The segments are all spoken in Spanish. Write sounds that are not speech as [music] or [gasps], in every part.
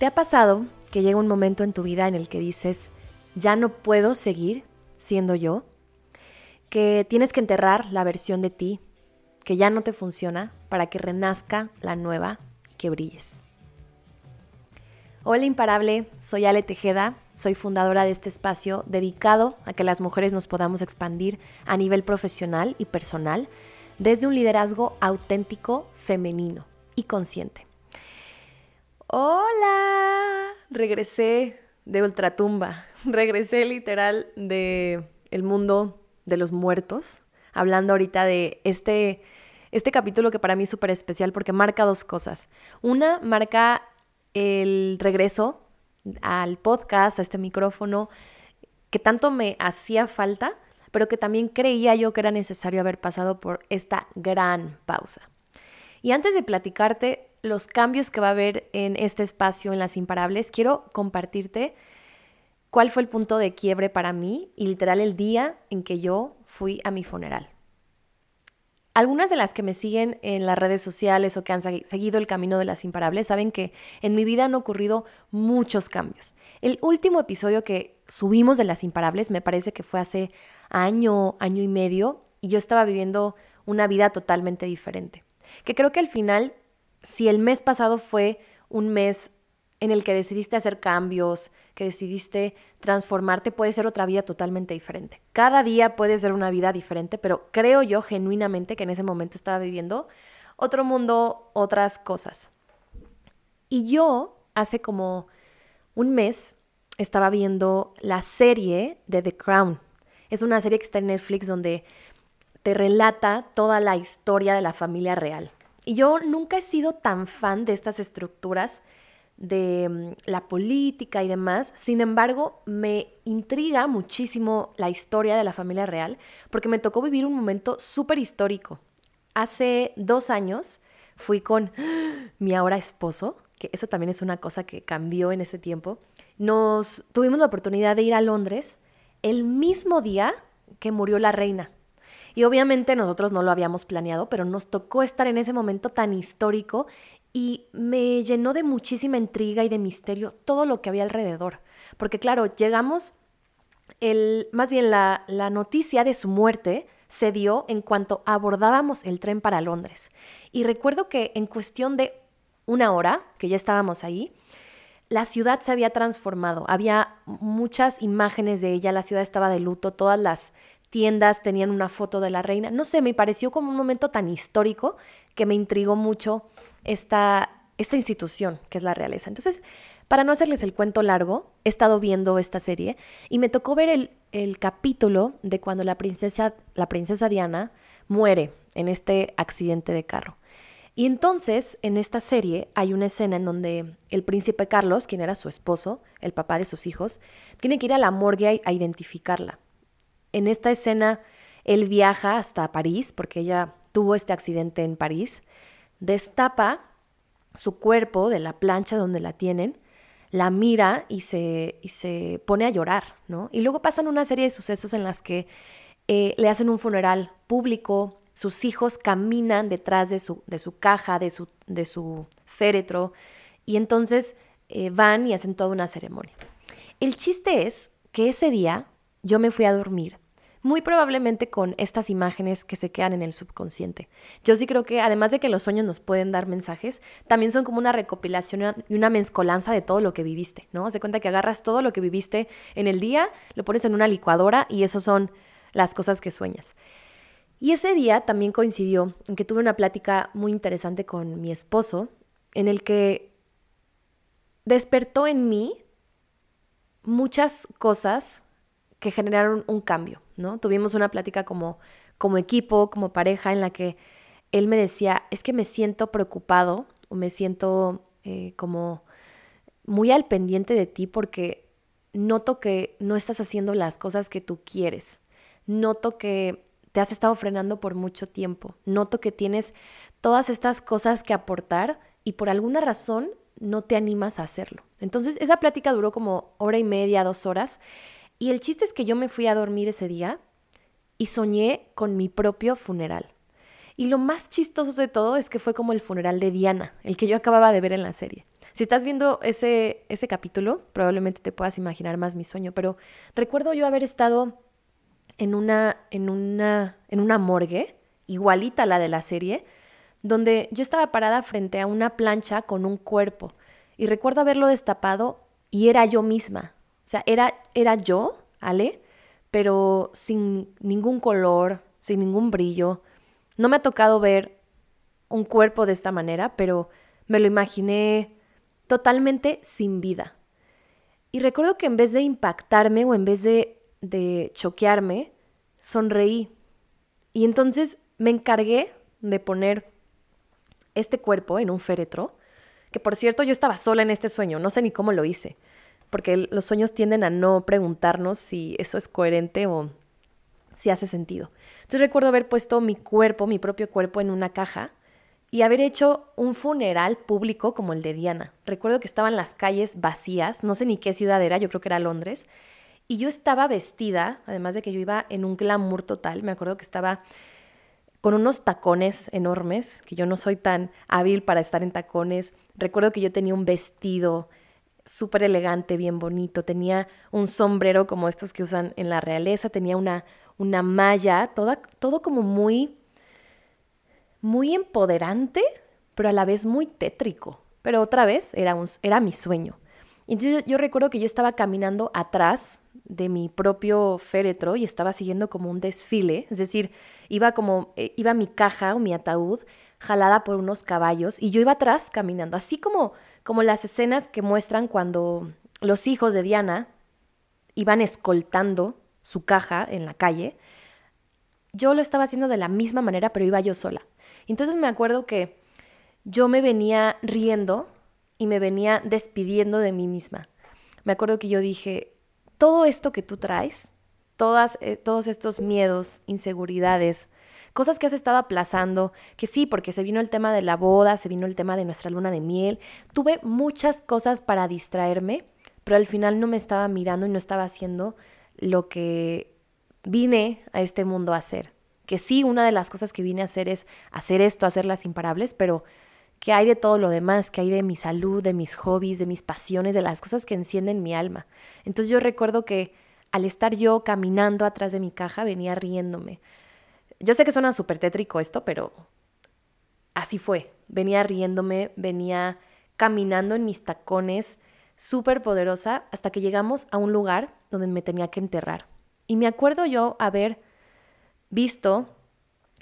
¿Te ha pasado que llega un momento en tu vida en el que dices, ya no puedo seguir siendo yo? Que tienes que enterrar la versión de ti que ya no te funciona para que renazca la nueva y que brilles. Hola imparable, soy Ale Tejeda, soy fundadora de este espacio dedicado a que las mujeres nos podamos expandir a nivel profesional y personal desde un liderazgo auténtico, femenino y consciente. Hola, regresé de ultratumba, [laughs] regresé literal de el mundo de los muertos, hablando ahorita de este, este capítulo que para mí es súper especial porque marca dos cosas. Una, marca el regreso al podcast, a este micrófono, que tanto me hacía falta, pero que también creía yo que era necesario haber pasado por esta gran pausa. Y antes de platicarte los cambios que va a haber en este espacio, en las imparables, quiero compartirte cuál fue el punto de quiebre para mí y literal el día en que yo fui a mi funeral. Algunas de las que me siguen en las redes sociales o que han seguido el camino de las imparables saben que en mi vida han ocurrido muchos cambios. El último episodio que subimos de las imparables me parece que fue hace año, año y medio y yo estaba viviendo una vida totalmente diferente. Que creo que al final si el mes pasado fue un mes en el que decidiste hacer cambios, que decidiste transformarte, puede ser otra vida totalmente diferente. Cada día puede ser una vida diferente, pero creo yo genuinamente que en ese momento estaba viviendo otro mundo, otras cosas. Y yo hace como un mes estaba viendo la serie de The Crown. Es una serie que está en Netflix donde te relata toda la historia de la familia real. Y yo nunca he sido tan fan de estas estructuras de mm, la política y demás. Sin embargo, me intriga muchísimo la historia de la familia real porque me tocó vivir un momento súper histórico. Hace dos años fui con [gasps] mi ahora esposo, que eso también es una cosa que cambió en ese tiempo. Nos tuvimos la oportunidad de ir a Londres el mismo día que murió la reina. Y obviamente nosotros no lo habíamos planeado, pero nos tocó estar en ese momento tan histórico y me llenó de muchísima intriga y de misterio todo lo que había alrededor. Porque claro, llegamos, el, más bien la, la noticia de su muerte se dio en cuanto abordábamos el tren para Londres. Y recuerdo que en cuestión de una hora, que ya estábamos ahí, la ciudad se había transformado, había muchas imágenes de ella, la ciudad estaba de luto, todas las tiendas tenían una foto de la reina. No sé, me pareció como un momento tan histórico que me intrigó mucho esta, esta institución que es la realeza. Entonces, para no hacerles el cuento largo, he estado viendo esta serie y me tocó ver el, el capítulo de cuando la princesa, la princesa Diana muere en este accidente de carro. Y entonces, en esta serie hay una escena en donde el príncipe Carlos, quien era su esposo, el papá de sus hijos, tiene que ir a la morgue a identificarla. En esta escena, él viaja hasta París, porque ella tuvo este accidente en París, destapa su cuerpo de la plancha donde la tienen, la mira y se, y se pone a llorar, ¿no? Y luego pasan una serie de sucesos en las que eh, le hacen un funeral público, sus hijos caminan detrás de su, de su caja, de su, de su féretro, y entonces eh, van y hacen toda una ceremonia. El chiste es que ese día yo me fui a dormir, muy probablemente con estas imágenes que se quedan en el subconsciente. Yo sí creo que además de que los sueños nos pueden dar mensajes, también son como una recopilación y una mezcolanza de todo lo que viviste, ¿no? Haz cuenta que agarras todo lo que viviste en el día, lo pones en una licuadora y eso son las cosas que sueñas. Y ese día también coincidió en que tuve una plática muy interesante con mi esposo, en el que despertó en mí muchas cosas que generaron un cambio, ¿no? Tuvimos una plática como, como equipo, como pareja, en la que él me decía, es que me siento preocupado o me siento eh, como muy al pendiente de ti porque noto que no estás haciendo las cosas que tú quieres. Noto que te has estado frenando por mucho tiempo. Noto que tienes todas estas cosas que aportar y por alguna razón no te animas a hacerlo. Entonces, esa plática duró como hora y media, dos horas, y el chiste es que yo me fui a dormir ese día y soñé con mi propio funeral. Y lo más chistoso de todo es que fue como el funeral de Diana, el que yo acababa de ver en la serie. Si estás viendo ese, ese capítulo, probablemente te puedas imaginar más mi sueño, pero recuerdo yo haber estado en una, en una, en una morgue, igualita a la de la serie, donde yo estaba parada frente a una plancha con un cuerpo y recuerdo haberlo destapado y era yo misma. O sea, era, era yo, Ale, pero sin ningún color, sin ningún brillo. No me ha tocado ver un cuerpo de esta manera, pero me lo imaginé totalmente sin vida. Y recuerdo que en vez de impactarme o en vez de, de choquearme, sonreí. Y entonces me encargué de poner este cuerpo en un féretro, que por cierto yo estaba sola en este sueño, no sé ni cómo lo hice, porque los sueños tienden a no preguntarnos si eso es coherente o si hace sentido. Entonces recuerdo haber puesto mi cuerpo, mi propio cuerpo en una caja y haber hecho un funeral público como el de Diana. Recuerdo que estaban las calles vacías, no sé ni qué ciudad era, yo creo que era Londres, y yo estaba vestida, además de que yo iba en un glamour total, me acuerdo que estaba con unos tacones enormes, que yo no soy tan hábil para estar en tacones. Recuerdo que yo tenía un vestido súper elegante, bien bonito, tenía un sombrero como estos que usan en la realeza, tenía una, una malla, toda, todo como muy, muy empoderante, pero a la vez muy tétrico. Pero otra vez era, un, era mi sueño. Y yo, yo recuerdo que yo estaba caminando atrás de mi propio féretro y estaba siguiendo como un desfile, es decir, iba como, eh, iba mi caja o mi ataúd jalada por unos caballos y yo iba atrás caminando, así como, como las escenas que muestran cuando los hijos de Diana iban escoltando su caja en la calle, yo lo estaba haciendo de la misma manera, pero iba yo sola. Entonces me acuerdo que yo me venía riendo y me venía despidiendo de mí misma. Me acuerdo que yo dije, todo esto que tú traes, eh, todos estos miedos, inseguridades, cosas que has estado aplazando, que sí, porque se vino el tema de la boda, se vino el tema de nuestra luna de miel, tuve muchas cosas para distraerme, pero al final no me estaba mirando y no estaba haciendo lo que vine a este mundo a hacer. Que sí, una de las cosas que vine a hacer es hacer esto, hacer las imparables, pero que hay de todo lo demás, que hay de mi salud, de mis hobbies, de mis pasiones, de las cosas que encienden mi alma. Entonces yo recuerdo que al estar yo caminando atrás de mi caja venía riéndome. Yo sé que suena súper tétrico esto, pero así fue. Venía riéndome, venía caminando en mis tacones, súper poderosa, hasta que llegamos a un lugar donde me tenía que enterrar. Y me acuerdo yo haber visto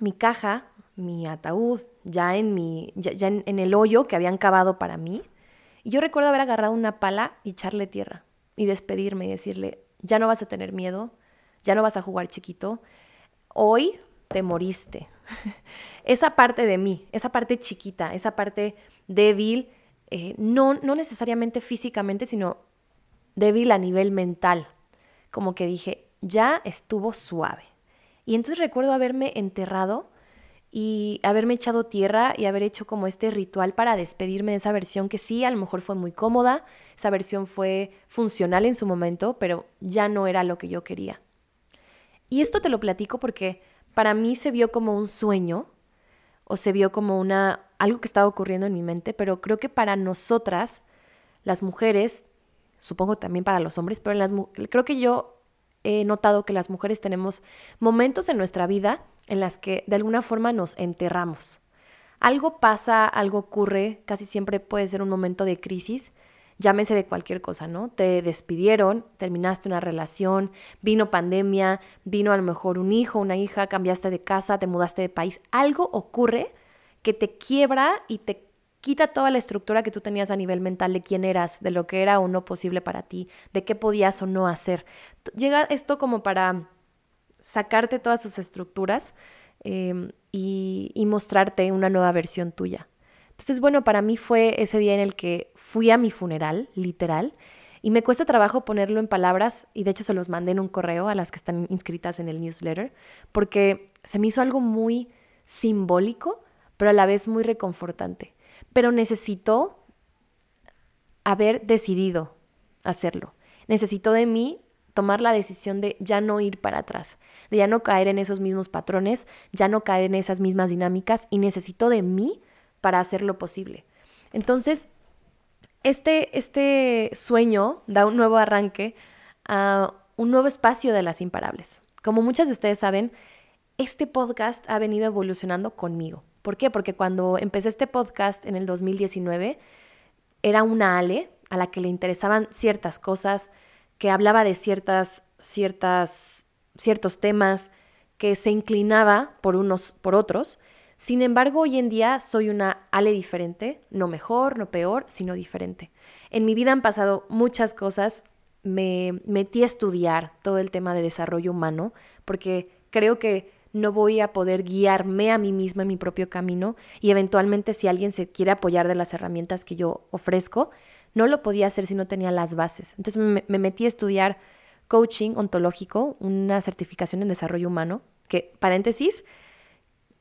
mi caja mi ataúd ya en mi ya, en, el hoyo que habían cavado para mí. Y yo recuerdo haber agarrado una pala y echarle tierra y despedirme y decirle, ya no vas a tener miedo, ya no vas a jugar chiquito, hoy te moriste. [laughs] esa parte de mí, esa parte chiquita, esa parte débil, eh, no, no necesariamente físicamente, sino débil a nivel mental. Como que dije, ya estuvo suave. Y entonces recuerdo haberme enterrado y haberme echado tierra y haber hecho como este ritual para despedirme de esa versión que sí, a lo mejor fue muy cómoda, esa versión fue funcional en su momento, pero ya no era lo que yo quería. Y esto te lo platico porque para mí se vio como un sueño o se vio como una algo que estaba ocurriendo en mi mente, pero creo que para nosotras las mujeres, supongo también para los hombres, pero creo que yo he notado que las mujeres tenemos momentos en nuestra vida en las que de alguna forma nos enterramos. Algo pasa, algo ocurre, casi siempre puede ser un momento de crisis, llámese de cualquier cosa, ¿no? Te despidieron, terminaste una relación, vino pandemia, vino a lo mejor un hijo, una hija, cambiaste de casa, te mudaste de país, algo ocurre que te quiebra y te quita toda la estructura que tú tenías a nivel mental de quién eras, de lo que era o no posible para ti, de qué podías o no hacer. Llega esto como para sacarte todas sus estructuras em, y, y mostrarte una nueva versión tuya. Entonces, bueno, para mí fue ese día en el que fui a mi funeral, literal, y me cuesta trabajo ponerlo en palabras, y de hecho se los mandé en un correo a las que están inscritas en el newsletter, porque se me hizo algo muy simbólico, pero a la vez muy reconfortante. Pero necesito haber decidido hacerlo. Necesito de mí tomar la decisión de ya no ir para atrás, de ya no caer en esos mismos patrones, ya no caer en esas mismas dinámicas y necesito de mí para hacerlo posible. Entonces, este, este sueño da un nuevo arranque a un nuevo espacio de las imparables. Como muchas de ustedes saben, este podcast ha venido evolucionando conmigo. ¿Por qué? Porque cuando empecé este podcast en el 2019, era una Ale a la que le interesaban ciertas cosas, que hablaba de ciertas, ciertas, ciertos temas, que se inclinaba por unos, por otros. Sin embargo, hoy en día soy una Ale diferente, no mejor, no peor, sino diferente. En mi vida han pasado muchas cosas. Me metí a estudiar todo el tema de desarrollo humano porque creo que no voy a poder guiarme a mí misma en mi propio camino y eventualmente si alguien se quiere apoyar de las herramientas que yo ofrezco, no lo podía hacer si no tenía las bases. Entonces me, me metí a estudiar coaching ontológico, una certificación en desarrollo humano, que paréntesis,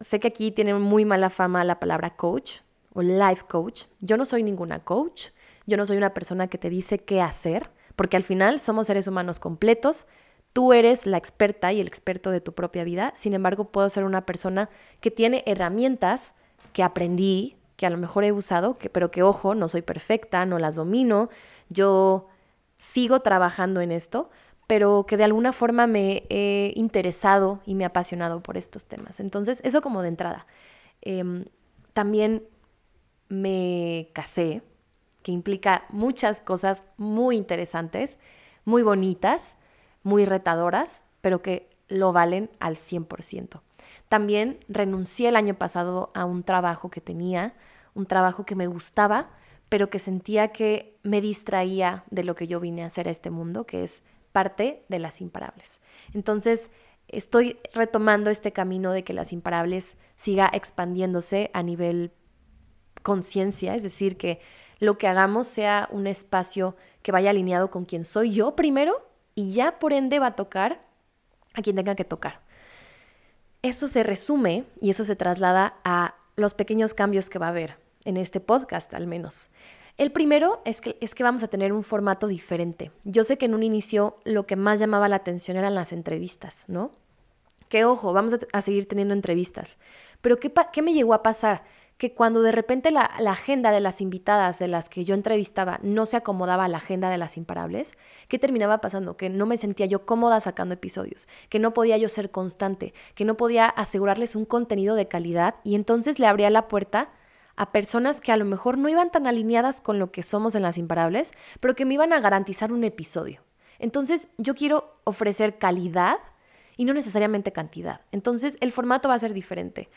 sé que aquí tiene muy mala fama la palabra coach o life coach. Yo no soy ninguna coach, yo no soy una persona que te dice qué hacer, porque al final somos seres humanos completos. Tú eres la experta y el experto de tu propia vida, sin embargo puedo ser una persona que tiene herramientas que aprendí, que a lo mejor he usado, que, pero que ojo, no soy perfecta, no las domino, yo sigo trabajando en esto, pero que de alguna forma me he interesado y me he apasionado por estos temas. Entonces, eso como de entrada. Em, también me casé, que implica muchas cosas muy interesantes, muy bonitas muy retadoras, pero que lo valen al 100%. También renuncié el año pasado a un trabajo que tenía, un trabajo que me gustaba, pero que sentía que me distraía de lo que yo vine a hacer a este mundo, que es parte de las imparables. Entonces, estoy retomando este camino de que las imparables siga expandiéndose a nivel conciencia, es decir, que lo que hagamos sea un espacio que vaya alineado con quien soy yo primero y ya por ende va a tocar a quien tenga que tocar. Eso se resume y eso se traslada a los pequeños cambios que va a haber en este podcast al menos. El primero es que, vamos a tener un formato diferente. Yo sé que en un inicio lo que más llamaba la atención eran las entrevistas, ¿no? Que ojo, vamos a, seguir teniendo entrevistas. Pero ¿qué, ¿qué me llegó a pasar? que cuando de repente la, agenda de las invitadas de las que yo entrevistaba no se acomodaba a la agenda de las imparables, ¿qué terminaba pasando? Que no me sentía yo cómoda sacando episodios, que no podía yo ser constante, que no podía asegurarles un contenido de calidad y entonces le abría la puerta a personas que a lo mejor no iban tan alineadas con lo que somos en las imparables, pero que me iban a garantizar un episodio. Entonces yo quiero ofrecer calidad y no necesariamente cantidad. Entonces el formato va a ser diferente.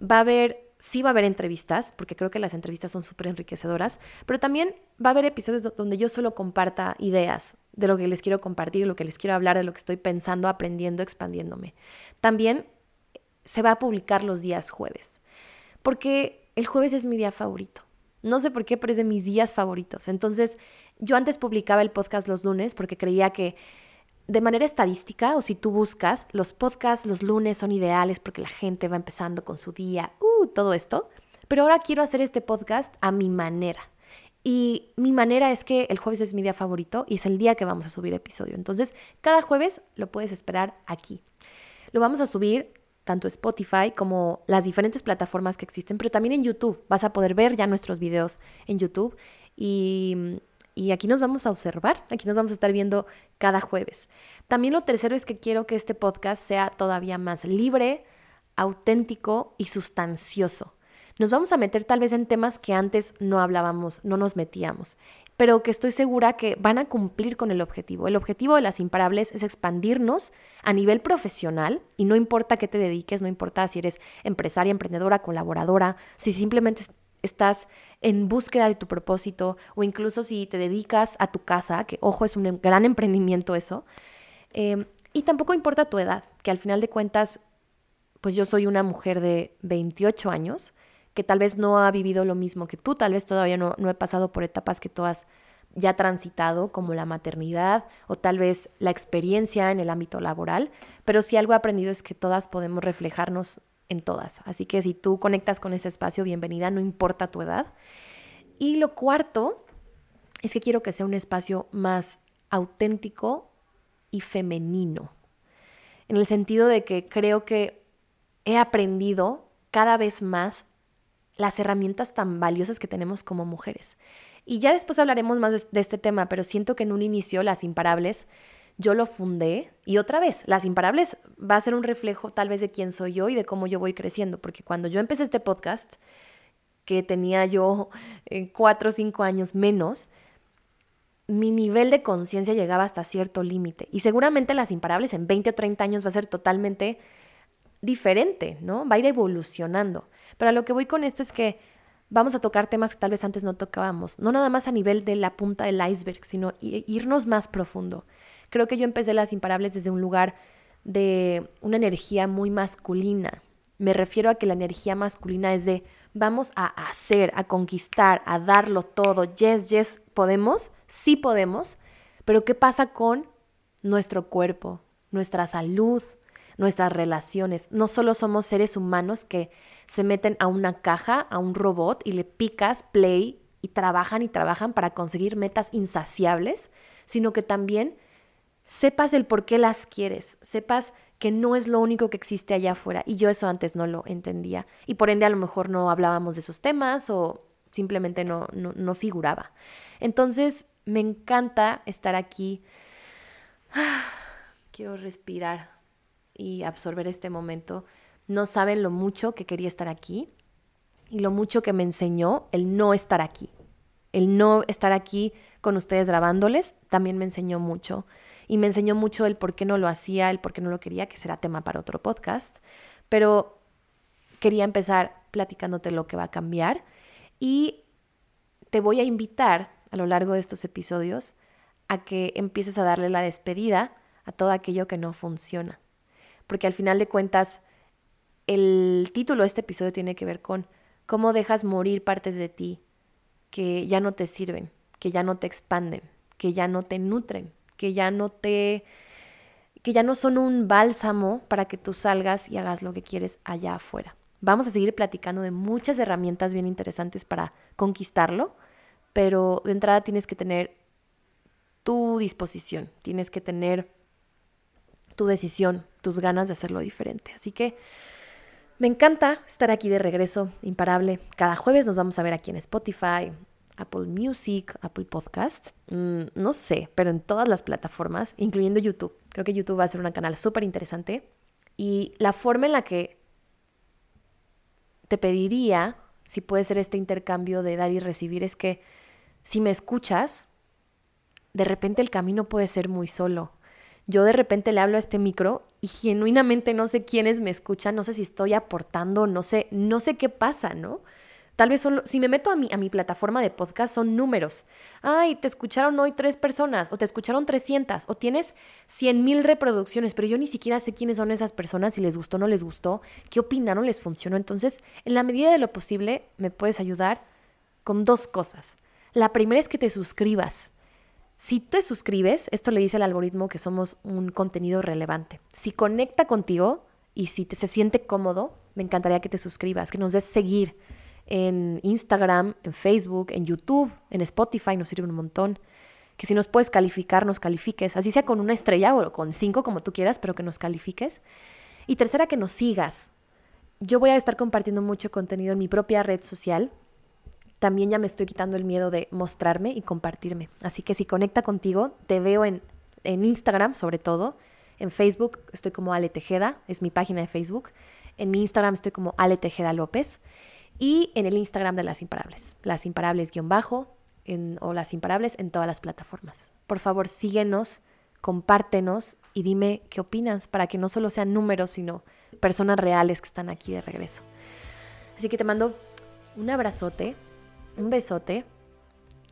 Va a haber sí va a haber entrevistas, porque creo que las entrevistas son súper enriquecedoras, pero también va a haber episodios donde yo solo comparta ideas de lo que les quiero compartir, lo que les quiero hablar, de lo que estoy pensando, aprendiendo, expandiéndome. También se va a publicar los días jueves, porque el jueves es mi día favorito. No sé por qué, pero es de mis días favoritos. Entonces, yo antes publicaba el podcast los lunes porque creía que de manera estadística, o si tú buscas, los podcasts los lunes son ideales porque la gente va empezando con su día, uh, todo esto. Pero ahora quiero hacer este podcast a mi manera. Y mi manera es que el jueves es mi día favorito y es el día que vamos a subir episodio. Entonces, cada jueves lo puedes esperar aquí. Lo vamos a subir tanto Spotify como las diferentes plataformas que existen, pero también en YouTube. Vas a poder ver ya nuestros videos en YouTube y y aquí nos vamos a observar, aquí nos vamos a estar viendo cada jueves. También lo tercero es que quiero que este podcast sea todavía más libre, auténtico y sustancioso. Nos vamos a meter tal vez en temas que antes no hablábamos, no nos metíamos, pero que estoy segura que van a cumplir con el objetivo. El objetivo de las imparables es expandirnos a nivel profesional y no importa qué te dediques, no importa si eres empresaria, emprendedora, colaboradora, si simplemente estás en búsqueda de tu propósito o incluso si te dedicas a tu casa, que ojo, es un gran emprendimiento eso. Em, y tampoco importa tu edad, que al final de cuentas, pues yo soy una mujer de 28 años, que tal vez no ha vivido lo mismo que tú, tal vez todavía no, no he pasado por etapas que tú has ya transitado, como la maternidad o tal vez la experiencia en el ámbito laboral, pero si algo he aprendido es que todas podemos reflejarnos en todas. Así que si tú conectas con ese espacio, bienvenida, no importa tu edad. Y lo cuarto es que quiero que sea un espacio más auténtico y femenino, en el sentido de que creo que he aprendido cada vez más las herramientas tan valiosas que tenemos como mujeres. Y ya después hablaremos más de, este tema, pero siento que en un inicio las imparables yo lo fundé y otra vez, las imparables va a ser un reflejo tal vez de quién soy yo y de cómo yo voy creciendo, porque cuando yo empecé este podcast, que tenía yo eh, cuatro o cinco años menos, mi nivel de conciencia llegaba hasta cierto límite. Y seguramente las imparables en 20 o 30 años va a ser totalmente diferente, ¿no? Va a ir evolucionando. Pero a lo que voy con esto es que vamos a tocar temas que tal vez antes no tocábamos, no nada más a nivel de la punta del iceberg, sino irnos más profundo. Creo que yo empecé las imparables desde un lugar de una energía muy masculina. Me refiero a que la energía masculina es de vamos a hacer, a conquistar, a darlo todo. Yes, yes, podemos, sí podemos, pero ¿qué pasa con nuestro cuerpo, nuestra salud, nuestras relaciones? No solo somos seres humanos que se meten a una caja, a un robot y le picas play y trabajan y trabajan para conseguir metas insaciables, sino que también sepas el por qué las quieres, sepas que no es lo único que existe allá afuera. Y yo eso antes no lo entendía. Y por ende a lo mejor no hablábamos de esos temas o simplemente no, no, no figuraba. Entonces me encanta estar aquí. [sighs] quiero respirar y absorber este momento. No saben lo mucho que quería estar aquí y lo mucho que me enseñó el no estar aquí. El no estar aquí con ustedes grabándoles también me enseñó mucho y me enseñó mucho el por qué no lo hacía, el por qué no lo quería, que será tema para otro podcast, pero quería empezar platicándote lo que va a cambiar y te voy a invitar a lo largo de estos episodios a que empieces a darle la despedida a todo aquello que no funciona. Porque al final de cuentas, el título de este episodio tiene que ver con cómo dejas morir partes de ti que ya no te sirven, que ya no te expanden, que ya no te nutren, que ya no te que ya no son un bálsamo para que tú salgas y hagas lo que quieres allá afuera. Vamos a seguir platicando de muchas herramientas bien interesantes para conquistarlo, pero de entrada tienes que tener tu disposición, tienes que tener tu decisión, tus ganas de hacerlo diferente. Así que me encanta estar aquí de regreso, imparable. Cada jueves nos vamos a ver aquí en Spotify, Apple Music, Apple Podcast, mm, no sé, pero en todas las plataformas, incluyendo YouTube. Creo que YouTube va a ser un canal súper interesante. Y la forma en la que te pediría, si puede ser este intercambio de dar y recibir, es que si me escuchas, de repente el camino puede ser muy solo. Yo de repente le hablo a este micro y genuinamente no sé quiénes me escuchan, no sé si estoy aportando, no sé, no sé qué pasa, ¿no? Tal vez solo, si me meto a mi, a mi plataforma de podcast, son números. Ay, te escucharon hoy tres personas, o te escucharon 300, o tienes 100 mil reproducciones, pero yo ni siquiera sé quiénes son esas personas, si les gustó o no les gustó, qué opinaron, les funcionó. Entonces, en la medida de lo posible, me puedes ayudar con dos cosas. La primera es que te suscribas. Si te suscribes, esto le dice al algoritmo que somos un contenido relevante. Si conecta contigo y si te, se siente cómodo, me encantaría que te suscribas, que nos des seguir en Instagram, en Facebook, en YouTube, en Spotify, nos sirve un montón. Que si nos puedes calificar, nos califiques, así sea con una estrella o con cinco, como tú quieras, pero que nos califiques. Y tercera, que nos sigas. Yo voy a estar compartiendo mucho contenido en mi propia red social. También ya me estoy quitando el miedo de mostrarme y compartirme. Así que si conecta contigo, te veo en, en Instagram sobre todo. En Facebook estoy como Ale Tejeda, es mi página de Facebook. En mi Instagram estoy como Ale Tejeda López y en el Instagram de Las Imparables, Las Imparables guion bajo o Las Imparables en todas las plataformas. Por favor, síguenos, compártenos y dime qué opinas para que no solo sean números, sino personas reales que están aquí de regreso. Así que te mando un abrazote, un besote.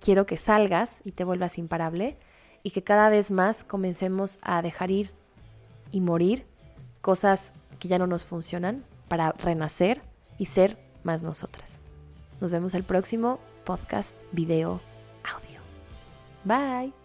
Quiero que salgas y te vuelvas imparable y que cada vez más comencemos a dejar ir y morir cosas que ya no nos funcionan para renacer y ser más nosotras. Nos vemos el próximo podcast, video, audio. Bye.